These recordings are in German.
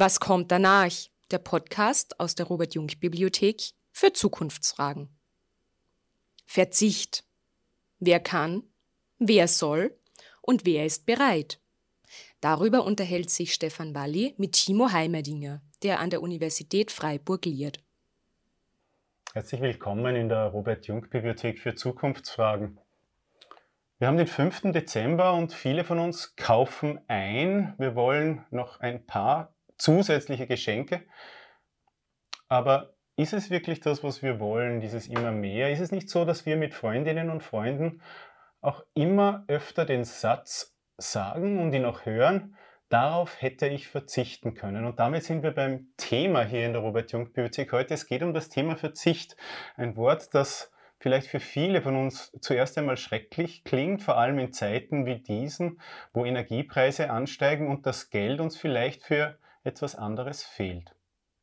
Was kommt danach? Der Podcast aus der Robert Jung Bibliothek für Zukunftsfragen. Verzicht. Wer kann? Wer soll? Und wer ist bereit? Darüber unterhält sich Stefan Walli mit Timo Heimerdinger, der an der Universität Freiburg lehrt. Herzlich willkommen in der Robert Jung Bibliothek für Zukunftsfragen. Wir haben den 5. Dezember und viele von uns kaufen ein. Wir wollen noch ein paar zusätzliche Geschenke. Aber ist es wirklich das, was wir wollen, dieses immer mehr? Ist es nicht so, dass wir mit Freundinnen und Freunden auch immer öfter den Satz sagen und ihn auch hören, darauf hätte ich verzichten können. Und damit sind wir beim Thema hier in der Robert-Jung-Bibliothek heute. Es geht um das Thema Verzicht. Ein Wort, das vielleicht für viele von uns zuerst einmal schrecklich klingt, vor allem in Zeiten wie diesen, wo Energiepreise ansteigen und das Geld uns vielleicht für etwas anderes fehlt.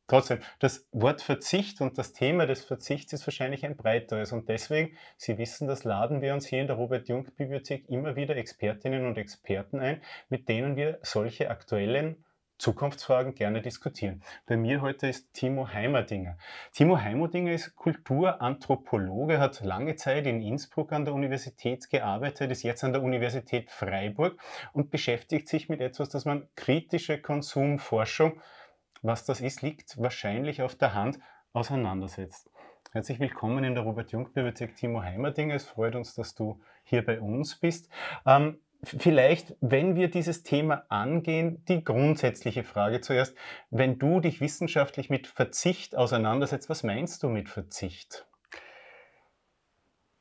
Trotzdem, das Wort Verzicht und das Thema des Verzichts ist wahrscheinlich ein breiteres und deswegen, Sie wissen, das laden wir uns hier in der Robert-Jung-Bibliothek immer wieder Expertinnen und Experten ein, mit denen wir solche aktuellen Zukunftsfragen gerne diskutieren. Bei mir heute ist Timo Heimerdinger. Timo Heimerdinger ist Kulturanthropologe, hat lange Zeit in Innsbruck an der Universität gearbeitet, ist jetzt an der Universität Freiburg und beschäftigt sich mit etwas, das man kritische Konsumforschung, was das ist, liegt wahrscheinlich auf der Hand, auseinandersetzt. Herzlich willkommen in der Robert-Jung-Bibliothek, Timo Heimerdinger. Es freut uns, dass du hier bei uns bist. Ähm, Vielleicht, wenn wir dieses Thema angehen, die grundsätzliche Frage zuerst. Wenn du dich wissenschaftlich mit Verzicht auseinandersetzt, was meinst du mit Verzicht?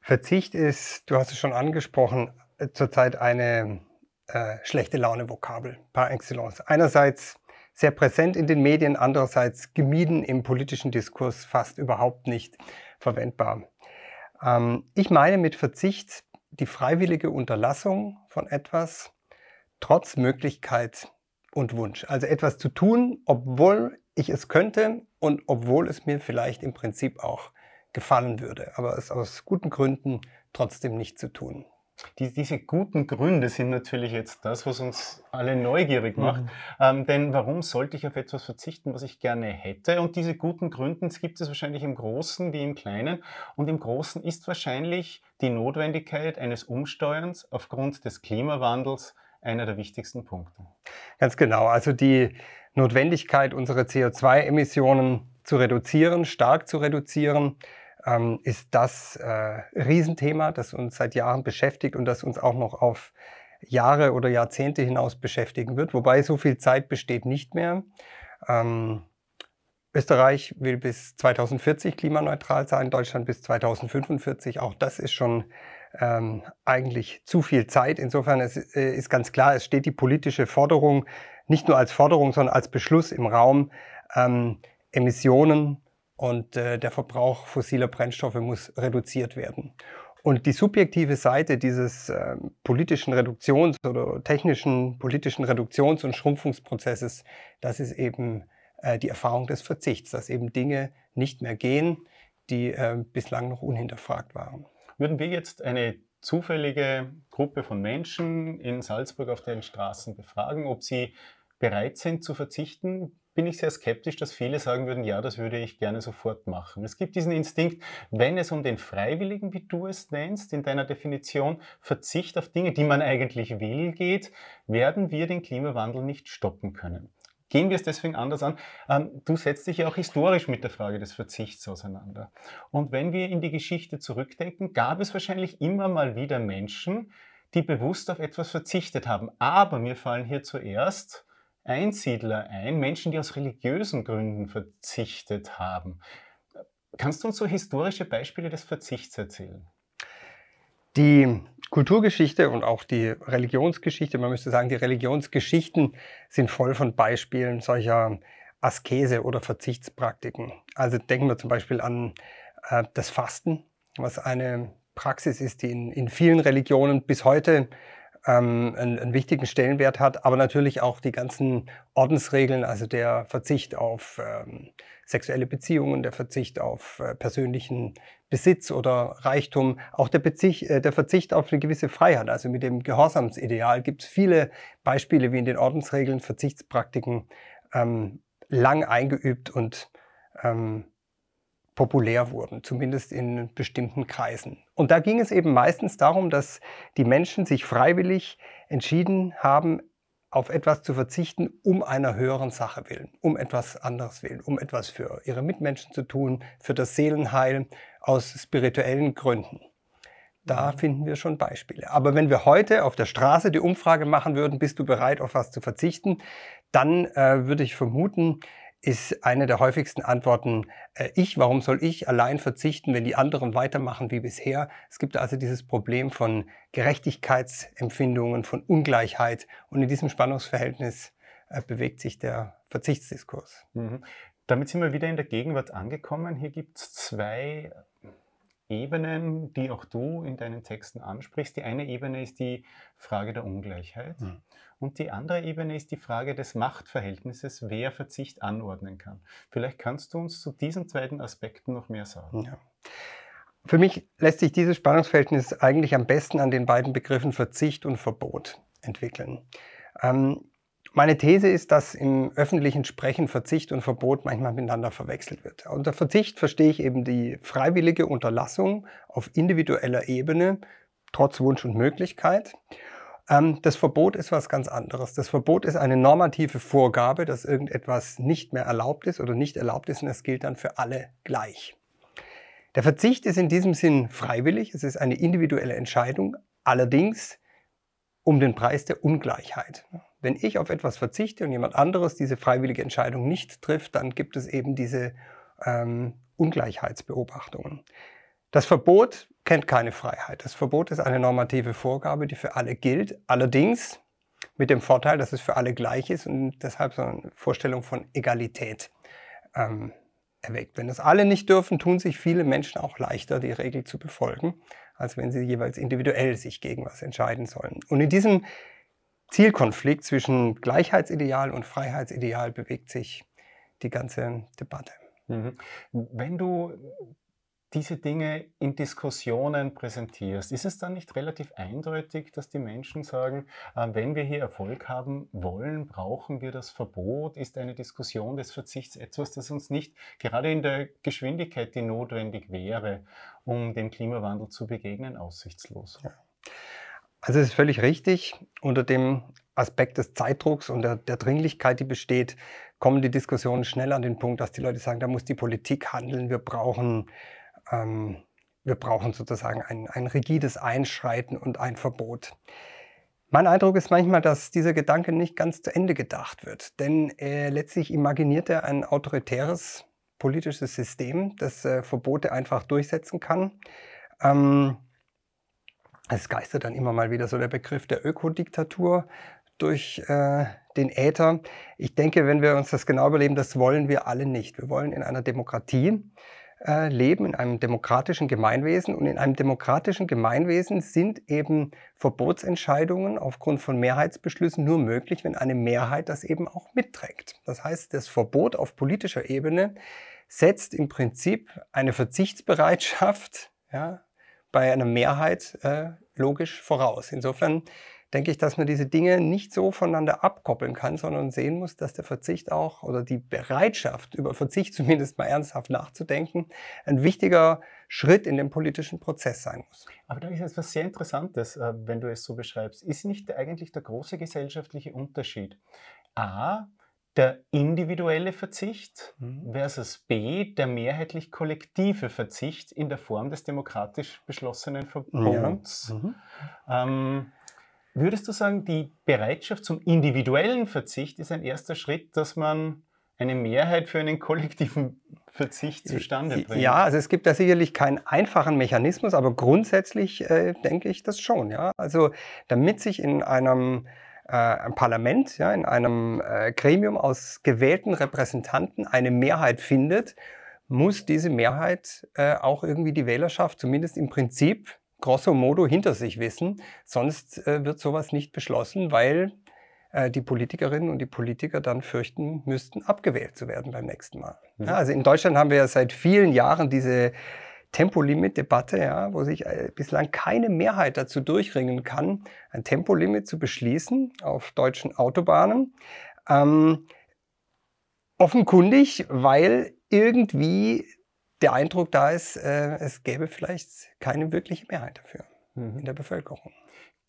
Verzicht ist, du hast es schon angesprochen, zurzeit eine äh, schlechte Laune-Vokabel par excellence. Einerseits sehr präsent in den Medien, andererseits gemieden im politischen Diskurs, fast überhaupt nicht verwendbar. Ähm, ich meine mit Verzicht die freiwillige Unterlassung von etwas trotz Möglichkeit und Wunsch. Also etwas zu tun, obwohl ich es könnte und obwohl es mir vielleicht im Prinzip auch gefallen würde, aber es aus guten Gründen trotzdem nicht zu tun. Die, diese guten Gründe sind natürlich jetzt das, was uns alle neugierig macht. Mhm. Ähm, denn warum sollte ich auf etwas verzichten, was ich gerne hätte? Und diese guten Gründe gibt es wahrscheinlich im Großen wie im Kleinen. Und im Großen ist wahrscheinlich die Notwendigkeit eines Umsteuerns aufgrund des Klimawandels einer der wichtigsten Punkte. Ganz genau. Also die Notwendigkeit, unsere CO2-Emissionen zu reduzieren, stark zu reduzieren, ähm, ist das äh, Riesenthema, das uns seit Jahren beschäftigt und das uns auch noch auf Jahre oder Jahrzehnte hinaus beschäftigen wird. Wobei so viel Zeit besteht nicht mehr. Ähm, Österreich will bis 2040 klimaneutral sein, Deutschland bis 2045. Auch das ist schon ähm, eigentlich zu viel Zeit. Insofern ist, äh, ist ganz klar, es steht die politische Forderung nicht nur als Forderung, sondern als Beschluss im Raum, ähm, Emissionen und äh, der Verbrauch fossiler Brennstoffe muss reduziert werden. Und die subjektive Seite dieses äh, politischen Reduktions- oder technischen politischen Reduktions- und Schrumpfungsprozesses, das ist eben äh, die Erfahrung des Verzichts, dass eben Dinge nicht mehr gehen, die äh, bislang noch unhinterfragt waren. Würden wir jetzt eine zufällige Gruppe von Menschen in Salzburg auf den Straßen befragen, ob sie bereit sind zu verzichten, bin ich sehr skeptisch, dass viele sagen würden, ja, das würde ich gerne sofort machen. Es gibt diesen Instinkt, wenn es um den Freiwilligen, wie du es nennst, in deiner Definition, Verzicht auf Dinge, die man eigentlich will, geht, werden wir den Klimawandel nicht stoppen können. Gehen wir es deswegen anders an. Ähm, du setzt dich ja auch historisch mit der Frage des Verzichts auseinander. Und wenn wir in die Geschichte zurückdenken, gab es wahrscheinlich immer mal wieder Menschen, die bewusst auf etwas verzichtet haben. Aber mir fallen hier zuerst Einsiedler ein, Menschen, die aus religiösen Gründen verzichtet haben. Kannst du uns so historische Beispiele des Verzichts erzählen? Die Kulturgeschichte und auch die Religionsgeschichte, man müsste sagen, die Religionsgeschichten sind voll von Beispielen solcher Askese oder Verzichtspraktiken. Also denken wir zum Beispiel an äh, das Fasten, was eine Praxis ist, die in, in vielen Religionen bis heute ähm, einen, einen, wichtigen Stellenwert hat, aber natürlich auch die ganzen Ordensregeln, also der Verzicht auf ähm, sexuelle Beziehungen, der Verzicht auf äh, persönlichen Besitz oder Reichtum, auch der, Bezicht, äh, der Verzicht auf eine gewisse Freiheit. Also mit dem Gehorsamsideal gibt es viele Beispiele, wie in den Ordensregeln Verzichtspraktiken ähm, lang eingeübt und ähm, populär wurden, zumindest in bestimmten Kreisen. Und da ging es eben meistens darum, dass die Menschen sich freiwillig entschieden haben, auf etwas zu verzichten, um einer höheren Sache willen, um etwas anderes willen, um etwas für ihre Mitmenschen zu tun, für das Seelenheil aus spirituellen Gründen. Da mhm. finden wir schon Beispiele. Aber wenn wir heute auf der Straße die Umfrage machen würden, bist du bereit, auf was zu verzichten, dann äh, würde ich vermuten, ist eine der häufigsten Antworten äh, ich. Warum soll ich allein verzichten, wenn die anderen weitermachen wie bisher? Es gibt also dieses Problem von Gerechtigkeitsempfindungen, von Ungleichheit und in diesem Spannungsverhältnis äh, bewegt sich der Verzichtsdiskurs. Mhm. Damit sind wir wieder in der Gegenwart angekommen. Hier gibt es zwei Ebenen, die auch du in deinen Texten ansprichst. Die eine Ebene ist die Frage der Ungleichheit mhm. und die andere Ebene ist die Frage des Machtverhältnisses, wer Verzicht anordnen kann. Vielleicht kannst du uns zu diesen beiden Aspekten noch mehr sagen. Ja. Für mich lässt sich dieses Spannungsverhältnis eigentlich am besten an den beiden Begriffen Verzicht und Verbot entwickeln. Ähm, meine These ist, dass im öffentlichen Sprechen Verzicht und Verbot manchmal miteinander verwechselt wird. Unter Verzicht verstehe ich eben die freiwillige Unterlassung auf individueller Ebene, trotz Wunsch und Möglichkeit. Ähm, das Verbot ist was ganz anderes. Das Verbot ist eine normative Vorgabe, dass irgendetwas nicht mehr erlaubt ist oder nicht erlaubt ist und es gilt dann für alle gleich. Der Verzicht ist in diesem Sinn freiwillig, es ist eine individuelle Entscheidung, allerdings um den Preis der Ungleichheit. Wenn ich auf etwas verzichte und jemand anderes diese freiwillige Entscheidung nicht trifft, dann gibt es eben diese ähm, Ungleichheitsbeobachtungen. Das Verbot kennt keine Freiheit. Das Verbot ist eine normative Vorgabe, die für alle gilt. Allerdings mit dem Vorteil, dass es für alle gleich ist und deshalb so eine Vorstellung von Egalität ähm, erweckt. Wenn das alle nicht dürfen, tun sich viele Menschen auch leichter, die Regel zu befolgen, als wenn sie jeweils individuell sich gegen was entscheiden sollen. Und in diesem Zielkonflikt zwischen Gleichheitsideal und Freiheitsideal bewegt sich die ganze Debatte. Mhm. Wenn du diese Dinge in Diskussionen präsentierst, ist es dann nicht relativ eindeutig, dass die Menschen sagen, äh, wenn wir hier Erfolg haben wollen, brauchen wir das Verbot? Ist eine Diskussion des Verzichts etwas, das uns nicht gerade in der Geschwindigkeit, die notwendig wäre, um dem Klimawandel zu begegnen, aussichtslos? Ja. Also es ist völlig richtig. Unter dem Aspekt des Zeitdrucks und der, der, Dringlichkeit, die besteht, kommen die Diskussionen schnell an den Punkt, dass die Leute sagen, da muss die Politik handeln, wir brauchen, ähm, wir brauchen sozusagen ein, ein rigides Einschreiten und ein Verbot. Mein Eindruck ist manchmal, dass dieser Gedanke nicht ganz zu Ende gedacht wird, denn äh, letztlich imaginiert er ein autoritäres politisches System, das äh, Verbote einfach durchsetzen kann. Ähm, es geistert dann immer mal wieder so der Begriff der Ökodiktatur durch äh, den Äther. Ich denke, wenn wir uns das genau überleben, das wollen wir alle nicht. Wir wollen in einer Demokratie äh, leben, in einem demokratischen Gemeinwesen. Und in einem demokratischen Gemeinwesen sind eben Verbotsentscheidungen aufgrund von Mehrheitsbeschlüssen nur möglich, wenn eine Mehrheit das eben auch mitträgt. Das heißt, das Verbot auf politischer Ebene setzt im Prinzip eine Verzichtsbereitschaft ja, bei einer Mehrheit äh, logisch voraus. Insofern denke ich, dass man diese Dinge nicht so voneinander abkoppeln kann, sondern sehen muss, dass der Verzicht auch oder die Bereitschaft, über Verzicht zumindest mal ernsthaft nachzudenken, ein wichtiger Schritt in dem politischen Prozess sein muss. Aber da ist etwas sehr Interessantes, äh, wenn du es so beschreibst. Ist nicht eigentlich der große gesellschaftliche Unterschied? A, der individuelle Verzicht mhm. versus B, der mehrheitlich kollektive Verzicht in der Form des demokratisch beschlossenen Verbots. Ja. Mhm. Ähm, würdest du sagen, die Bereitschaft zum individuellen Verzicht ist ein erster Schritt, dass man eine Mehrheit für einen kollektiven Verzicht zustande bringt? Ja, also es gibt da sicherlich keinen einfachen Mechanismus, aber grundsätzlich äh, denke ich das schon. Ja? Also damit sich in einem ein Parlament, ja, in einem äh, Gremium aus gewählten Repräsentanten eine Mehrheit findet, muss diese Mehrheit äh, auch irgendwie die Wählerschaft zumindest im Prinzip grosso modo hinter sich wissen. Sonst äh, wird sowas nicht beschlossen, weil äh, die Politikerinnen und die Politiker dann fürchten müssten, abgewählt zu werden beim nächsten Mal. Mhm. Ja, also in Deutschland haben wir ja seit vielen Jahren diese Tempolimit-Debatte, ja, wo sich äh, bislang keine Mehrheit dazu durchringen kann, ein Tempolimit zu beschließen auf deutschen Autobahnen. Ähm, offenkundig, weil irgendwie der Eindruck da ist, äh, es gäbe vielleicht keine wirkliche Mehrheit dafür mhm. in der Bevölkerung.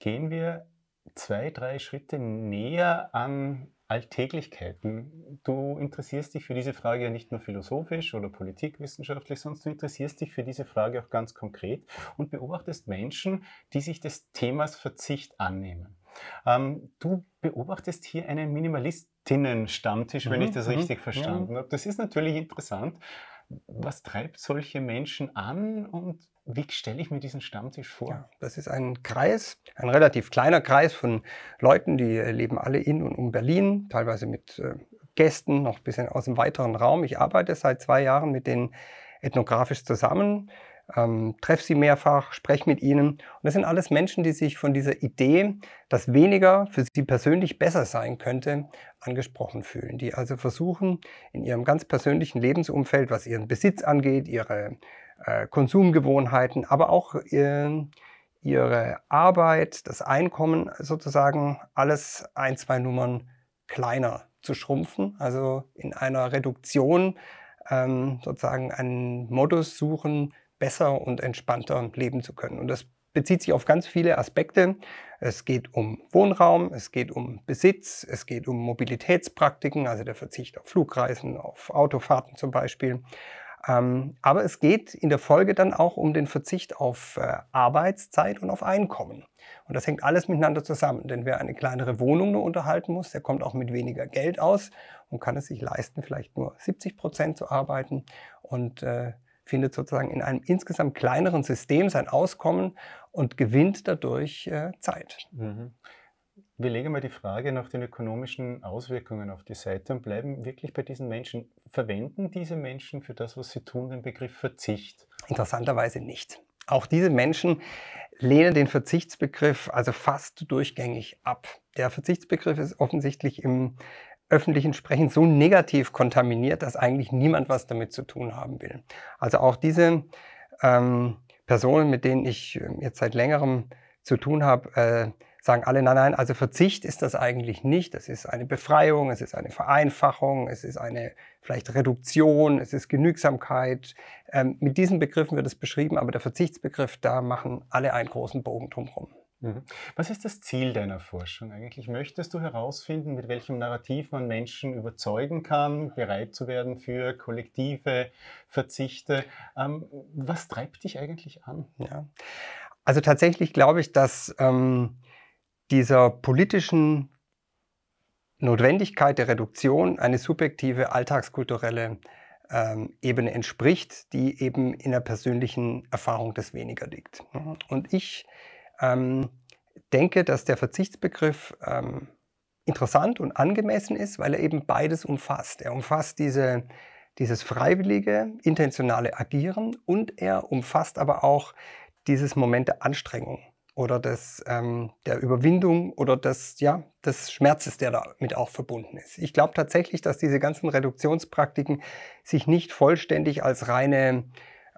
Gehen wir zwei, drei Schritte näher an Alltäglichkeiten. Du interessierst dich für diese Frage ja nicht nur philosophisch oder politikwissenschaftlich, sondern du interessierst dich für diese Frage auch ganz konkret und beobachtest Menschen, die sich des Themas Verzicht annehmen. Ähm, du beobachtest hier einen Minimalistinnen-Stammtisch, mhm, wenn ich das mhm, richtig verstanden ja. habe. Das ist natürlich interessant. Was treibt solche Menschen an und wie stelle ich mir diesen Stammtisch vor? Ja, das ist ein Kreis, ein relativ kleiner Kreis von Leuten, die leben alle in und um Berlin, teilweise mit äh, Gästen, noch ein bisschen aus dem weiteren Raum. Ich arbeite seit zwei Jahren mit denen ethnografisch zusammen, ähm, treffe sie mehrfach, spreche mit ihnen. Und das sind alles Menschen, die sich von dieser Idee, dass weniger für sie persönlich besser sein könnte, angesprochen fühlen. Die also versuchen, in ihrem ganz persönlichen Lebensumfeld, was ihren Besitz angeht, ihre äh, Konsumgewohnheiten, aber auch äh, ihre Arbeit, das Einkommen sozusagen alles ein, zwei Nummern kleiner zu schrumpfen, also in einer Reduktion ähm, sozusagen einen Modus suchen, besser und entspannter leben zu können. Und das bezieht sich auf ganz viele Aspekte. Es geht um Wohnraum, es geht um Besitz, es geht um Mobilitätspraktiken, also der Verzicht auf Flugreisen, auf Autofahrten zum Beispiel. Ähm, aber es geht in der Folge dann auch um den Verzicht auf äh, Arbeitszeit und auf Einkommen. Und das hängt alles miteinander zusammen. Denn wer eine kleinere Wohnung nur unterhalten muss, der kommt auch mit weniger Geld aus und kann es sich leisten, vielleicht nur 70 Prozent zu arbeiten und äh, findet sozusagen in einem insgesamt kleineren System sein Auskommen und gewinnt dadurch äh, Zeit. Mhm. Wir legen mal die Frage nach den ökonomischen Auswirkungen auf die Seite und bleiben wirklich bei diesen Menschen. Verwenden diese Menschen für das, was sie tun, den Begriff Verzicht? Interessanterweise nicht. Auch diese Menschen lehnen den Verzichtsbegriff also fast durchgängig ab. Der Verzichtsbegriff ist offensichtlich im öffentlichen Sprechen so negativ kontaminiert, dass eigentlich niemand was damit zu tun haben will. Also auch diese ähm, Personen, mit denen ich ähm, jetzt seit längerem zu tun habe, äh, sagen alle, nein, nein, also Verzicht ist das eigentlich nicht. Das ist eine Befreiung, es ist eine Vereinfachung, es ist eine vielleicht Reduktion, es ist Genügsamkeit. Ähm, mit diesen Begriffen wird es beschrieben, aber der Verzichtsbegriff, da machen alle einen großen Bogen drumherum. Mhm. Was ist das Ziel deiner Forschung eigentlich? Möchtest du herausfinden, mit welchem Narrativ man Menschen überzeugen kann, bereit zu werden für kollektive Verzichte? Ähm, was treibt dich eigentlich an? Ja. Also tatsächlich glaube ich, dass ähm, dieser politischen Notwendigkeit der Reduktion eine subjektive alltagskulturelle ähm, Ebene entspricht, die eben in der persönlichen Erfahrung des Weniger liegt. Und ich ähm, denke, dass der Verzichtsbegriff ähm, interessant und angemessen ist, weil er eben beides umfasst. Er umfasst diese, dieses freiwillige, intentionale Agieren und er umfasst aber auch dieses Moment der Anstrengung oder des, ähm, der Überwindung oder des, ja, des Schmerzes, der damit auch verbunden ist. Ich glaube tatsächlich, dass diese ganzen Reduktionspraktiken sich nicht vollständig als reine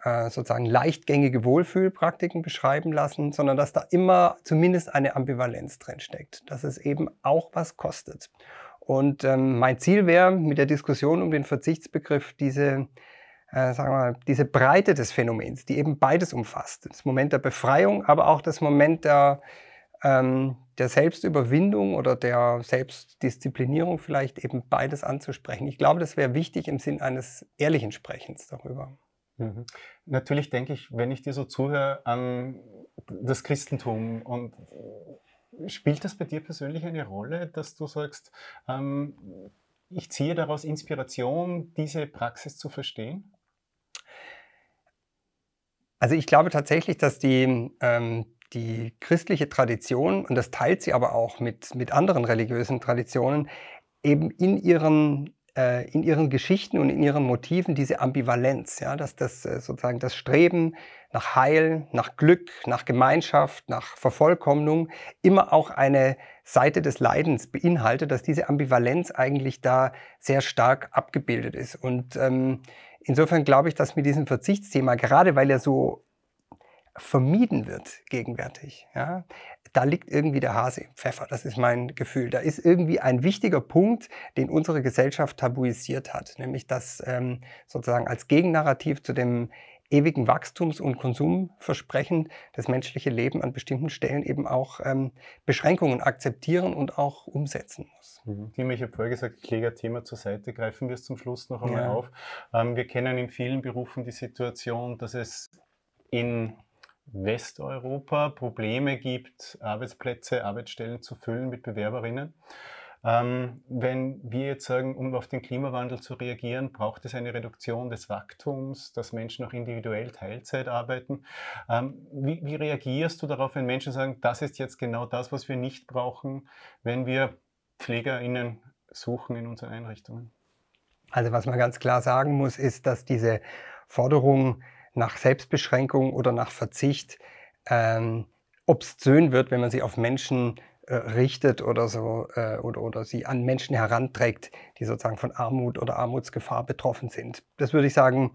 äh, sozusagen leichtgängige Wohlfühlpraktiken beschreiben lassen, sondern dass da immer zumindest eine Ambivalenz drin steckt, dass es eben auch was kostet. Und ähm, mein Ziel wäre mit der Diskussion um den Verzichtsbegriff diese äh, sagen wir diese Breite des Phänomens, die eben beides umfasst. Das Moment der Befreiung, aber auch das Moment der, ähm, der Selbstüberwindung oder der Selbstdisziplinierung vielleicht eben beides anzusprechen. Ich glaube, das wäre wichtig im Sinn eines ehrlichen Sprechens darüber. Mhm. Natürlich denke ich, wenn ich dir so zuhöre, an das Christentum und spielt das bei dir persönlich eine Rolle, dass du sagst, ähm, ich ziehe daraus Inspiration, diese Praxis zu verstehen? Also ich glaube tatsächlich, dass die, ähm, die christliche Tradition, und das teilt sie aber auch mit, mit anderen religiösen Traditionen, eben in ihren, äh, in ihren Geschichten und in ihren Motiven diese Ambivalenz, ja, dass das äh, sozusagen das Streben nach Heil, nach Glück, nach Gemeinschaft, nach Vervollkommnung immer auch eine Seite des Leidens beinhaltet, dass diese Ambivalenz eigentlich da sehr stark abgebildet ist. Und ähm, Insofern glaube ich, dass mit diesem Verzichtsthema, gerade weil er so vermieden wird gegenwärtig. Ja? Da liegt irgendwie der Hase im Pfeffer, das ist mein Gefühl. Da ist irgendwie ein wichtiger Punkt, den unsere Gesellschaft tabuisiert hat, nämlich dass ähm, sozusagen als Gegennarrativ zu dem ewigen Wachstums- und Konsumversprechen das menschliche Leben an bestimmten Stellen eben auch ähm, Beschränkungen akzeptieren und auch umsetzen muss. Mhm. Dima, ich habe vorher gesagt, ich lege ein Thema zur Seite, greifen wir es zum Schluss noch einmal ja. auf. Ähm, wir kennen in vielen Berufen die Situation, dass es in Westeuropa Probleme gibt, Arbeitsplätze, Arbeitsstellen zu füllen mit Bewerberinnen. Ähm, wenn wir jetzt sagen, um auf den Klimawandel zu reagieren, braucht es eine Reduktion des Wachstums, dass Menschen auch individuell Teilzeit arbeiten. Ähm, wie, wie reagierst du darauf, wenn Menschen sagen, das ist jetzt genau das, was wir nicht brauchen, wenn wir PflegerInnen suchen in unseren Einrichtungen? Also was man ganz klar sagen muss, ist, dass diese Forderung nach Selbstbeschränkung oder nach Verzicht ähm, obszön wird, wenn man sie auf Menschen äh, richtet oder so äh, oder, oder sie an Menschen heranträgt, die sozusagen von Armut oder Armutsgefahr betroffen sind. Das würde ich sagen,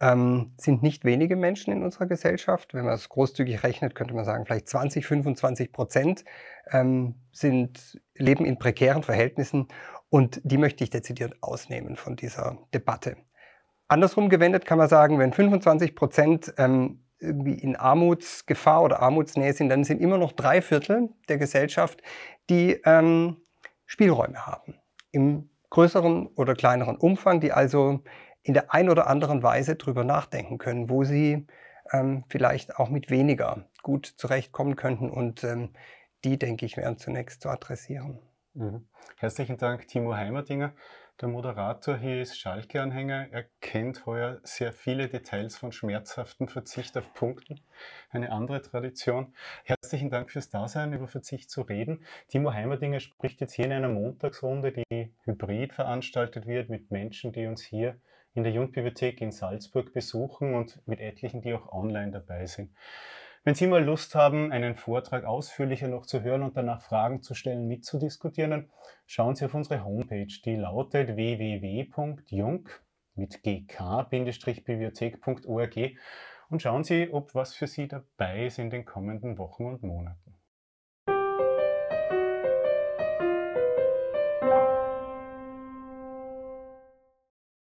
ähm, sind nicht wenige Menschen in unserer Gesellschaft. Wenn man es großzügig rechnet, könnte man sagen, vielleicht 20, 25 Prozent ähm, sind, leben in prekären Verhältnissen und die möchte ich dezidiert ausnehmen von dieser Debatte. Andersrum gewendet kann man sagen, wenn 25 Prozent ähm, in Armutsgefahr oder Armutsnähe sind, dann sind immer noch drei Viertel der Gesellschaft, die ähm, Spielräume haben. Im größeren oder kleineren Umfang, die also in der ein oder anderen Weise drüber nachdenken können, wo sie ähm, vielleicht auch mit weniger gut zurechtkommen könnten. Und ähm, die, denke ich, wären zunächst zu adressieren. Mhm. Herzlichen Dank, Timo Heimerdinger. Der Moderator hier ist Schalke-Anhänger. Er kennt heuer sehr viele Details von schmerzhaftem Verzicht auf Punkten. Eine andere Tradition. Herzlichen Dank fürs Dasein, über Verzicht zu reden. Timo Heimerdinger spricht jetzt hier in einer Montagsrunde, die hybrid veranstaltet wird mit Menschen, die uns hier in der Jungbibliothek in Salzburg besuchen und mit etlichen, die auch online dabei sind. Wenn Sie mal Lust haben, einen Vortrag ausführlicher noch zu hören und danach Fragen zu stellen, mitzudiskutieren, dann schauen Sie auf unsere Homepage, die lautet www.jung mit gk-bibliothek.org und schauen Sie, ob was für Sie dabei ist in den kommenden Wochen und Monaten.